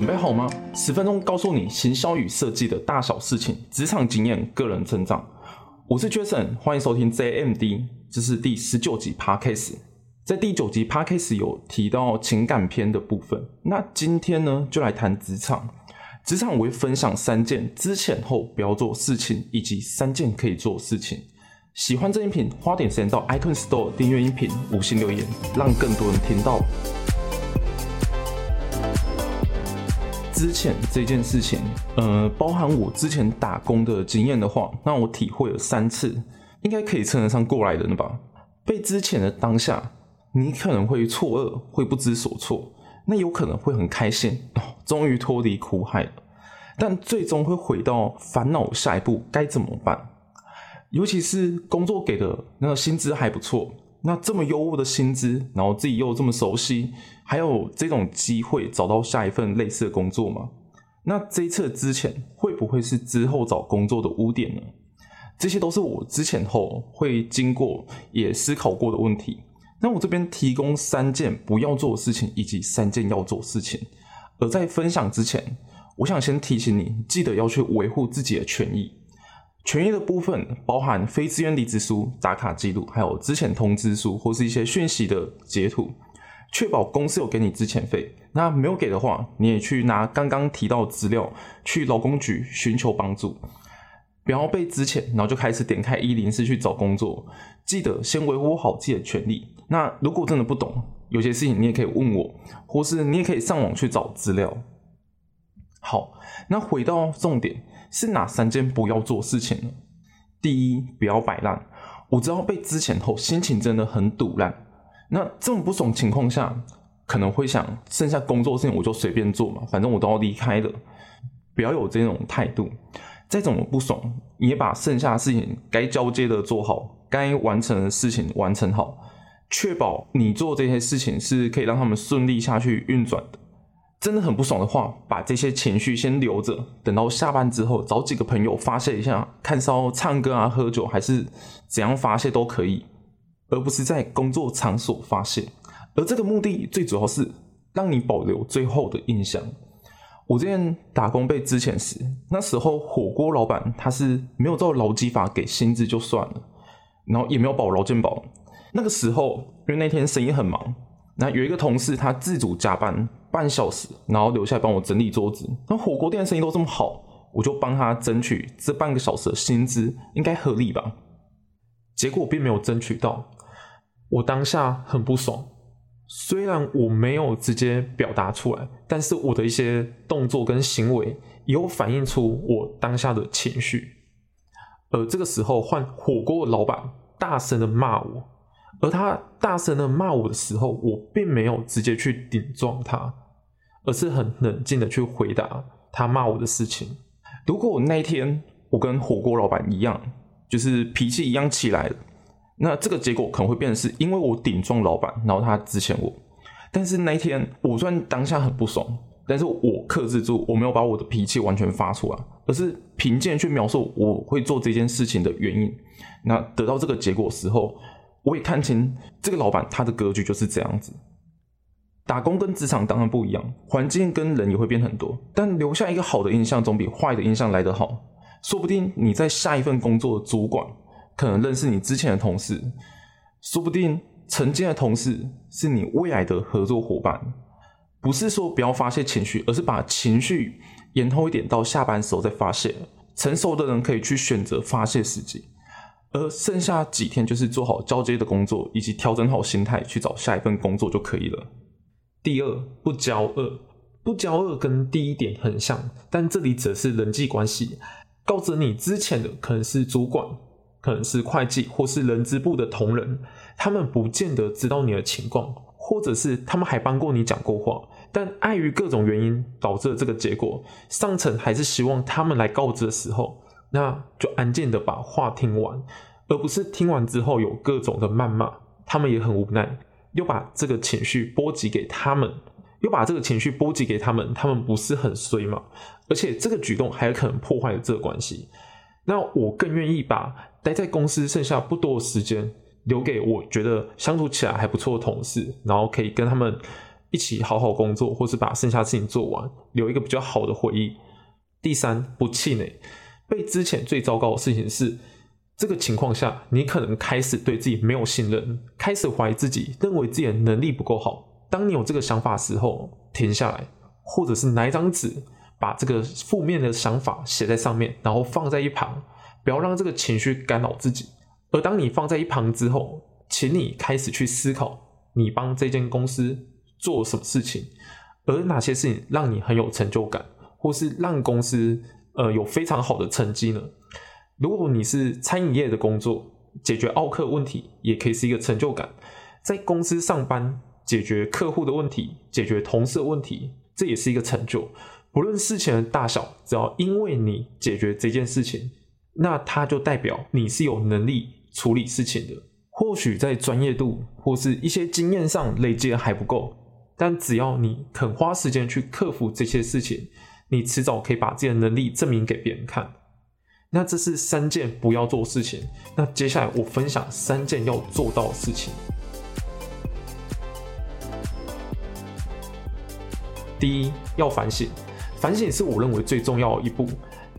准备好吗？十分钟告诉你行销与设计的大小事情，职场经验、个人成长。我是 Jason，欢迎收听 JMD，这是第十九集 Podcast。在第九集 Podcast 有提到情感篇的部分，那今天呢就来谈职场。职场我会分享三件之前后不要做事情，以及三件可以做事情。喜欢这音频，花点时间到 iTunes Store 订阅音频，五星留言，让更多人听到。之前这件事情，呃，包含我之前打工的经验的话，那我体会了三次，应该可以称得上过来人吧？被之前的当下，你可能会错愕，会不知所措，那有可能会很开心，终于脱离苦海了，但最终会回到烦恼下一步该怎么办？尤其是工作给的那个薪资还不错。那这么优渥的薪资，然后自己又这么熟悉，还有这种机会找到下一份类似的工作吗？那这一次之前会不会是之后找工作的污点呢？这些都是我之前后会经过也思考过的问题。那我这边提供三件不要做的事情，以及三件要做事情。而在分享之前，我想先提醒你，记得要去维护自己的权益。权益的部分包含非自愿离职书、打卡记录，还有资遣通知书或是一些讯息的截图，确保公司有给你资遣费。那没有给的话，你也去拿刚刚提到资料去劳工局寻求帮助，不要被资遣，然后就开始点开一零四去找工作。记得先维护好自己的权利。那如果真的不懂，有些事情你也可以问我，或是你也可以上网去找资料。好，那回到重点。是哪三件不要做事情呢？第一，不要摆烂。我知道被之前后心情真的很堵烂。那这么不爽情况下，可能会想剩下工作事情我就随便做嘛，反正我都要离开了。不要有这种态度。再怎么不爽，也把剩下的事情该交接的做好，该完成的事情完成好，确保你做这些事情是可以让他们顺利下去运转的。真的很不爽的话，把这些情绪先留着，等到下班之后找几个朋友发泄一下，看烧唱歌啊、喝酒还是怎样发泄都可以，而不是在工作场所发泄。而这个目的最主要是让你保留最后的印象。我之前打工被之前时，那时候火锅老板他是没有照劳基法给薪资就算了，然后也没有保劳健保。那个时候因为那天生意很忙。那有一个同事，他自主加班半小时，然后留下来帮我整理桌子。那火锅店生意都这么好，我就帮他争取这半个小时的薪资，应该合理吧？结果并没有争取到，我当下很不爽。虽然我没有直接表达出来，但是我的一些动作跟行为有反映出我当下的情绪。而这个时候，换火锅的老板大声的骂我。而他大声的骂我的时候，我并没有直接去顶撞他，而是很冷静的去回答他骂我的事情。如果我那一天我跟火锅老板一样，就是脾气一样起来了，那这个结果可能会变成是因为我顶撞老板，然后他之前我。但是那一天我虽然当下很不爽，但是我克制住，我没有把我的脾气完全发出来，而是凭借去描述我会做这件事情的原因。那得到这个结果时候。我也看清这个老板，他的格局就是这样子。打工跟职场当然不一样，环境跟人也会变很多，但留下一个好的印象总比坏的印象来得好。说不定你在下一份工作的主管可能认识你之前的同事，说不定曾经的同事是你未来的合作伙伴。不是说不要发泄情绪，而是把情绪延后一点，到下班时候再发泄。成熟的人可以去选择发泄时机。而剩下几天就是做好交接的工作，以及调整好心态去找下一份工作就可以了。第二，不骄傲，不骄傲跟第一点很像，但这里则是人际关系。告知你之前的可能是主管，可能是会计，或是人资部的同仁，他们不见得知道你的情况，或者是他们还帮过你讲过话，但碍于各种原因导致了这个结果，上层还是希望他们来告知的时候。那就安静的把话听完，而不是听完之后有各种的谩骂，他们也很无奈，又把这个情绪波及给他们，又把这个情绪波及给他们，他们不是很衰吗？而且这个举动还有可能破坏了这个关系。那我更愿意把待在公司剩下不多的时间留给我觉得相处起来还不错的同事，然后可以跟他们一起好好工作，或是把剩下事情做完，留一个比较好的回忆。第三，不气馁。被之前最糟糕的事情是，这个情况下，你可能开始对自己没有信任，开始怀疑自己，认为自己的能力不够好。当你有这个想法时候，停下来，或者是拿一张纸，把这个负面的想法写在上面，然后放在一旁，不要让这个情绪干扰自己。而当你放在一旁之后，请你开始去思考，你帮这间公司做什么事情，而哪些事情让你很有成就感，或是让公司。呃，有非常好的成绩呢。如果你是餐饮业的工作，解决奥客问题也可以是一个成就感。在公司上班，解决客户的问题，解决同事的问题，这也是一个成就。不论事情的大小，只要因为你解决这件事情，那它就代表你是有能力处理事情的。或许在专业度或是一些经验上累积的还不够，但只要你肯花时间去克服这些事情。你迟早可以把自己的能力证明给别人看。那这是三件不要做事情。那接下来我分享三件要做到的事情。第一，要反省。反省是我认为最重要的一步。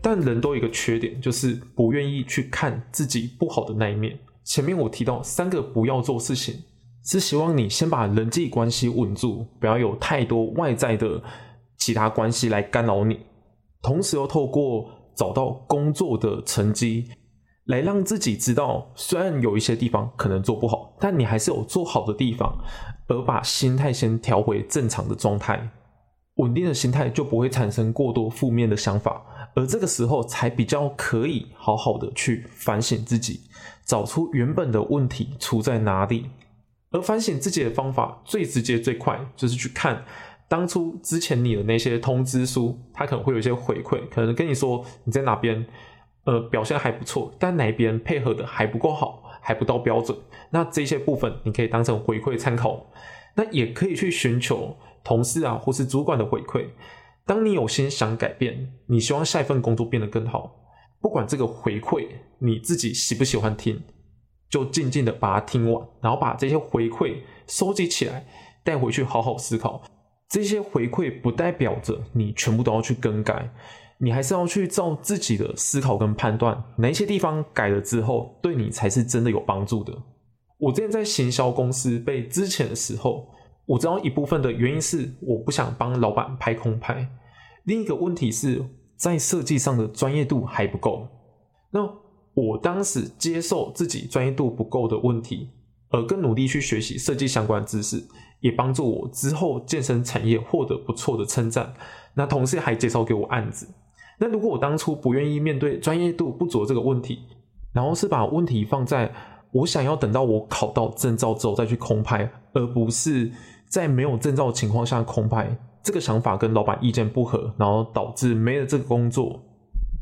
但人都有一个缺点，就是不愿意去看自己不好的那一面。前面我提到三个不要做事情，是希望你先把人际关系稳住，不要有太多外在的。其他关系来干扰你，同时又透过找到工作的成绩，来让自己知道，虽然有一些地方可能做不好，但你还是有做好的地方，而把心态先调回正常的状态，稳定的心态就不会产生过多负面的想法，而这个时候才比较可以好好的去反省自己，找出原本的问题出在哪里，而反省自己的方法最直接最快就是去看。当初之前你的那些通知书，他可能会有一些回馈，可能跟你说你在哪边，呃，表现还不错，但哪边配合的还不够好，还不到标准。那这些部分你可以当成回馈参考，那也可以去寻求同事啊或是主管的回馈。当你有心想改变，你希望下一份工作变得更好，不管这个回馈你自己喜不喜欢听，就静静的把它听完，然后把这些回馈收集起来，带回去好好思考。这些回馈不代表着你全部都要去更改，你还是要去照自己的思考跟判断，哪一些地方改了之后对你才是真的有帮助的。我之前在行销公司被之前的时候，我知道一部分的原因是我不想帮老板拍空拍，另一个问题是在设计上的专业度还不够。那我当时接受自己专业度不够的问题，而更努力去学习设计相关的知识。也帮助我之后健身产业获得不错的称赞，那同事还介绍给我案子。那如果我当初不愿意面对专业度不足这个问题，然后是把问题放在我想要等到我考到证照之后再去空拍，而不是在没有证照的情况下空拍，这个想法跟老板意见不合，然后导致没了这个工作。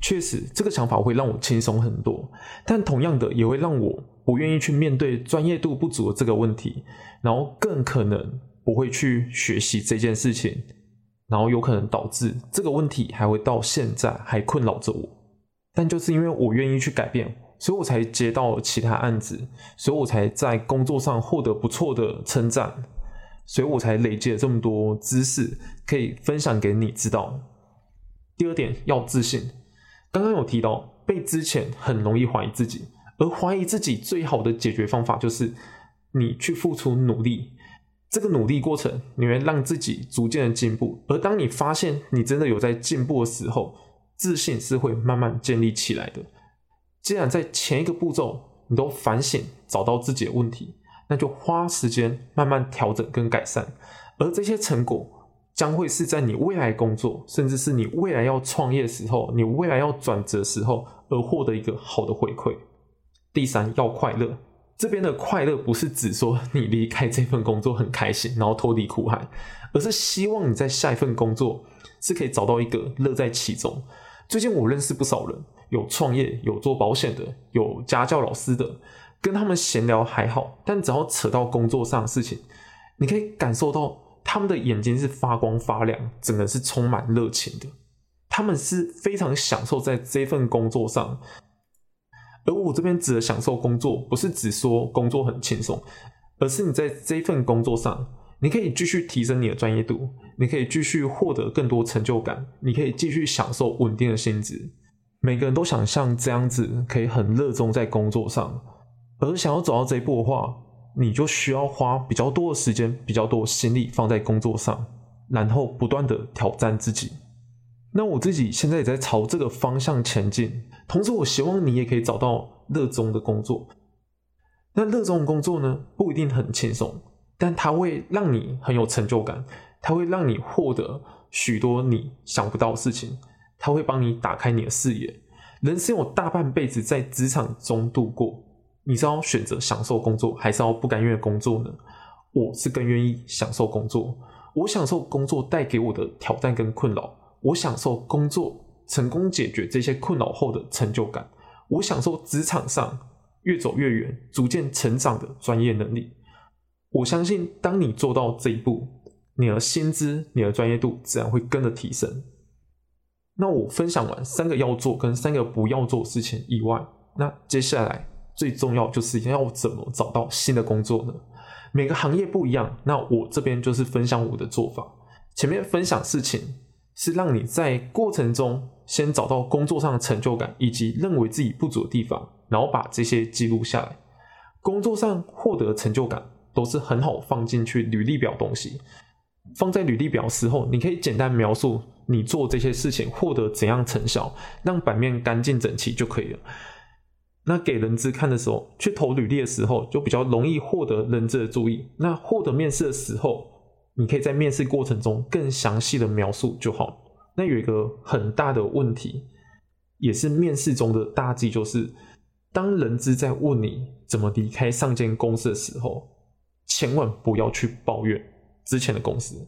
确实，这个想法会让我轻松很多，但同样的也会让我不愿意去面对专业度不足的这个问题，然后更可能不会去学习这件事情，然后有可能导致这个问题还会到现在还困扰着我。但就是因为我愿意去改变，所以我才接到其他案子，所以我才在工作上获得不错的称赞，所以我才累积了这么多知识可以分享给你知道。第二点，要自信。刚刚有提到，被之前很容易怀疑自己，而怀疑自己最好的解决方法就是你去付出努力。这个努力过程，你会让自己逐渐的进步。而当你发现你真的有在进步的时候，自信是会慢慢建立起来的。既然在前一个步骤你都反省找到自己的问题，那就花时间慢慢调整跟改善，而这些成果。将会是在你未来工作，甚至是你未来要创业的时候，你未来要转折时候而获得一个好的回馈。第三，要快乐。这边的快乐不是指说你离开这份工作很开心，然后脱离苦海，而是希望你在下一份工作是可以找到一个乐在其中。最近我认识不少人，有创业，有做保险的，有家教老师的，跟他们闲聊还好，但只要扯到工作上的事情，你可以感受到。他们的眼睛是发光发亮，整个是充满热情的。他们是非常享受在这份工作上，而我这边指的享受工作，不是只说工作很轻松，而是你在这份工作上你可以继续提升你的专业度，你可以继续获得更多成就感，你可以继续享受稳定的薪资。每个人都想像这样子，可以很热衷在工作上，而想要走到这一步的话，你就需要花比较多的时间、比较多的心力放在工作上，然后不断的挑战自己。那我自己现在也在朝这个方向前进，同时我希望你也可以找到热衷的工作。那热衷的工作呢，不一定很轻松。但它会让你很有成就感，它会让你获得许多你想不到的事情，它会帮你打开你的视野。人生有大半辈子在职场中度过，你是要选择享受工作，还是要不甘愿工作呢？我是更愿意享受工作，我享受工作带给我的挑战跟困扰，我享受工作成功解决这些困扰后的成就感，我享受职场上越走越远、逐渐成长的专业能力。我相信，当你做到这一步，你的薪资、你的专业度自然会跟着提升。那我分享完三个要做跟三个不要做事情以外，那接下来最重要就是要怎么找到新的工作呢？每个行业不一样，那我这边就是分享我的做法。前面分享事情是让你在过程中先找到工作上的成就感，以及认为自己不足的地方，然后把这些记录下来。工作上获得成就感。都是很好放进去履历表东西，放在履历表时候，你可以简单描述你做这些事情获得怎样成效，让版面干净整齐就可以了。那给人资看的时候，去投履历的时候，就比较容易获得人资的注意。那获得面试的时候，你可以在面试过程中更详细的描述就好。那有一个很大的问题，也是面试中的大忌，就是当人资在问你怎么离开上间公司的时候。千万不要去抱怨之前的公司。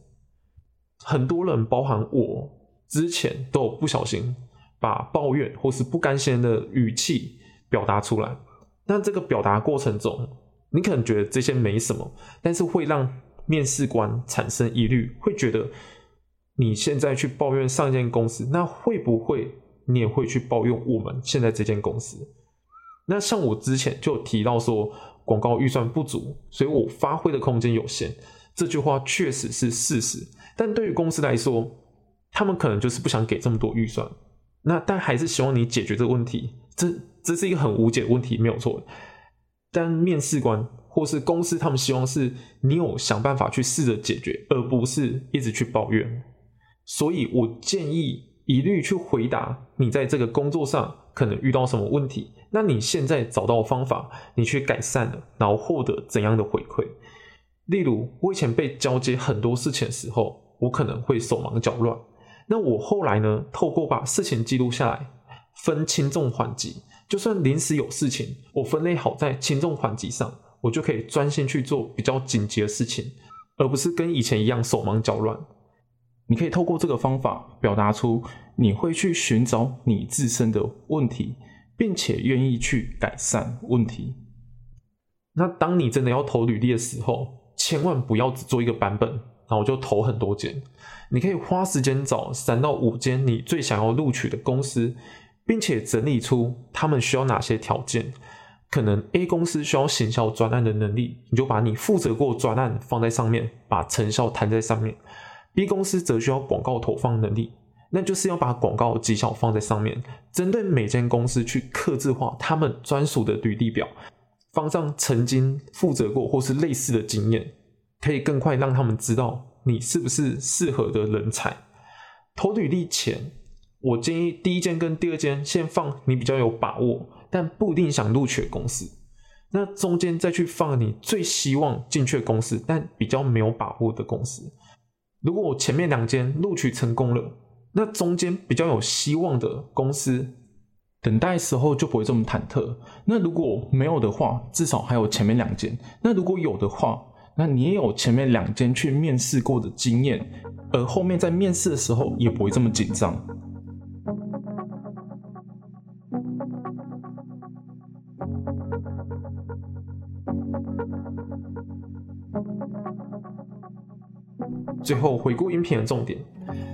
很多人，包含我，之前都有不小心把抱怨或是不甘心的语气表达出来。那这个表达过程中，你可能觉得这些没什么，但是会让面试官产生疑虑，会觉得你现在去抱怨上一间公司，那会不会你也会去抱怨我们现在这间公司？那像我之前就提到说。广告预算不足，所以我发挥的空间有限。这句话确实是事实，但对于公司来说，他们可能就是不想给这么多预算。那但还是希望你解决这个问题。这这是一个很无解的问题，没有错。但面试官或是公司，他们希望是你有想办法去试着解决，而不是一直去抱怨。所以我建议一律去回答你在这个工作上可能遇到什么问题。那你现在找到方法，你去改善了，然后获得怎样的回馈？例如，我以前被交接很多事情的时候，我可能会手忙脚乱。那我后来呢，透过把事情记录下来，分轻重缓急，就算临时有事情，我分类好在轻重缓急上，我就可以专心去做比较紧急的事情，而不是跟以前一样手忙脚乱。你可以透过这个方法表达出你会去寻找你自身的问题。并且愿意去改善问题。那当你真的要投履历的时候，千万不要只做一个版本，然后就投很多间。你可以花时间找三到五间你最想要录取的公司，并且整理出他们需要哪些条件。可能 A 公司需要行销专案的能力，你就把你负责过专案放在上面，把成效摊在上面。B 公司则需要广告投放能力。那就是要把广告绩效放在上面，针对每间公司去刻字化他们专属的履历表，放上曾经负责过或是类似的经验，可以更快让他们知道你是不是适合的人才。投履历前，我建议第一间跟第二间先放你比较有把握，但不一定想录取公司，那中间再去放你最希望进去公司，但比较没有把握的公司。如果我前面两间录取成功了。那中间比较有希望的公司，等待时候就不会这么忐忑。那如果没有的话，至少还有前面两间。那如果有的话，那你也有前面两间去面试过的经验，而后面在面试的时候也不会这么紧张。最后回顾音频的重点。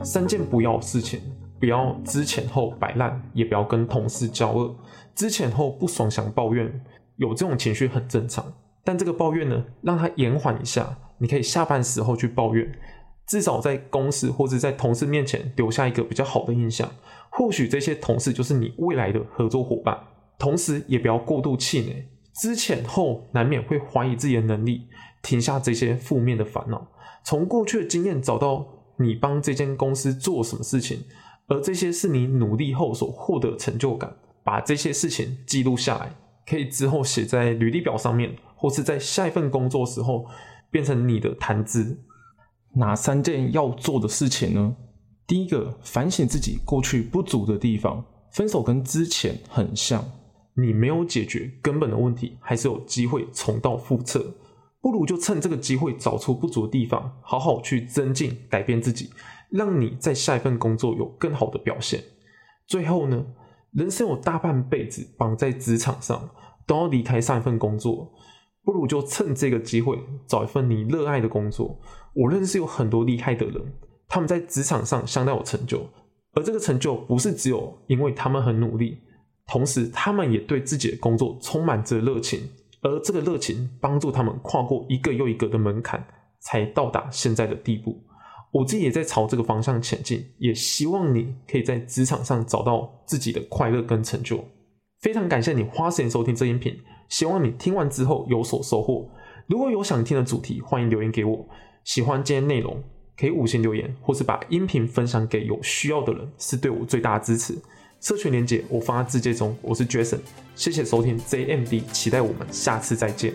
三件不要事情：不要之前后摆烂，也不要跟同事交恶。之前后不爽想抱怨，有这种情绪很正常。但这个抱怨呢，让他延缓一下，你可以下班时候去抱怨，至少在公司或者在同事面前留下一个比较好的印象。或许这些同事就是你未来的合作伙伴。同时，也不要过度气馁，之前后难免会怀疑自己的能力，停下这些负面的烦恼，从过去的经验找到你帮这间公司做什么事情，而这些是你努力后所获得成就感，把这些事情记录下来，可以之后写在履历表上面，或是在下一份工作时候变成你的谈资。哪三件要做的事情呢？第一个，反省自己过去不足的地方。分手跟之前很像。你没有解决根本的问题，还是有机会重蹈覆辙。不如就趁这个机会找出不足的地方，好好去增进、改变自己，让你在下一份工作有更好的表现。最后呢，人生有大半辈子绑在职场上，都要离开上一份工作，不如就趁这个机会找一份你热爱的工作。我认识有很多厉害的人，他们在职场上相当有成就，而这个成就不是只有因为他们很努力。同时，他们也对自己的工作充满着热情，而这个热情帮助他们跨过一个又一个的门槛，才到达现在的地步。我自己也在朝这个方向前进，也希望你可以在职场上找到自己的快乐跟成就。非常感谢你花时间收听这音频，希望你听完之后有所收获。如果有想听的主题，欢迎留言给我。喜欢今天内容，可以五星留言，或是把音频分享给有需要的人，是对我最大的支持。社群连接我放在字界中，我是 Jason，谢谢收听 JMD，期待我们下次再见。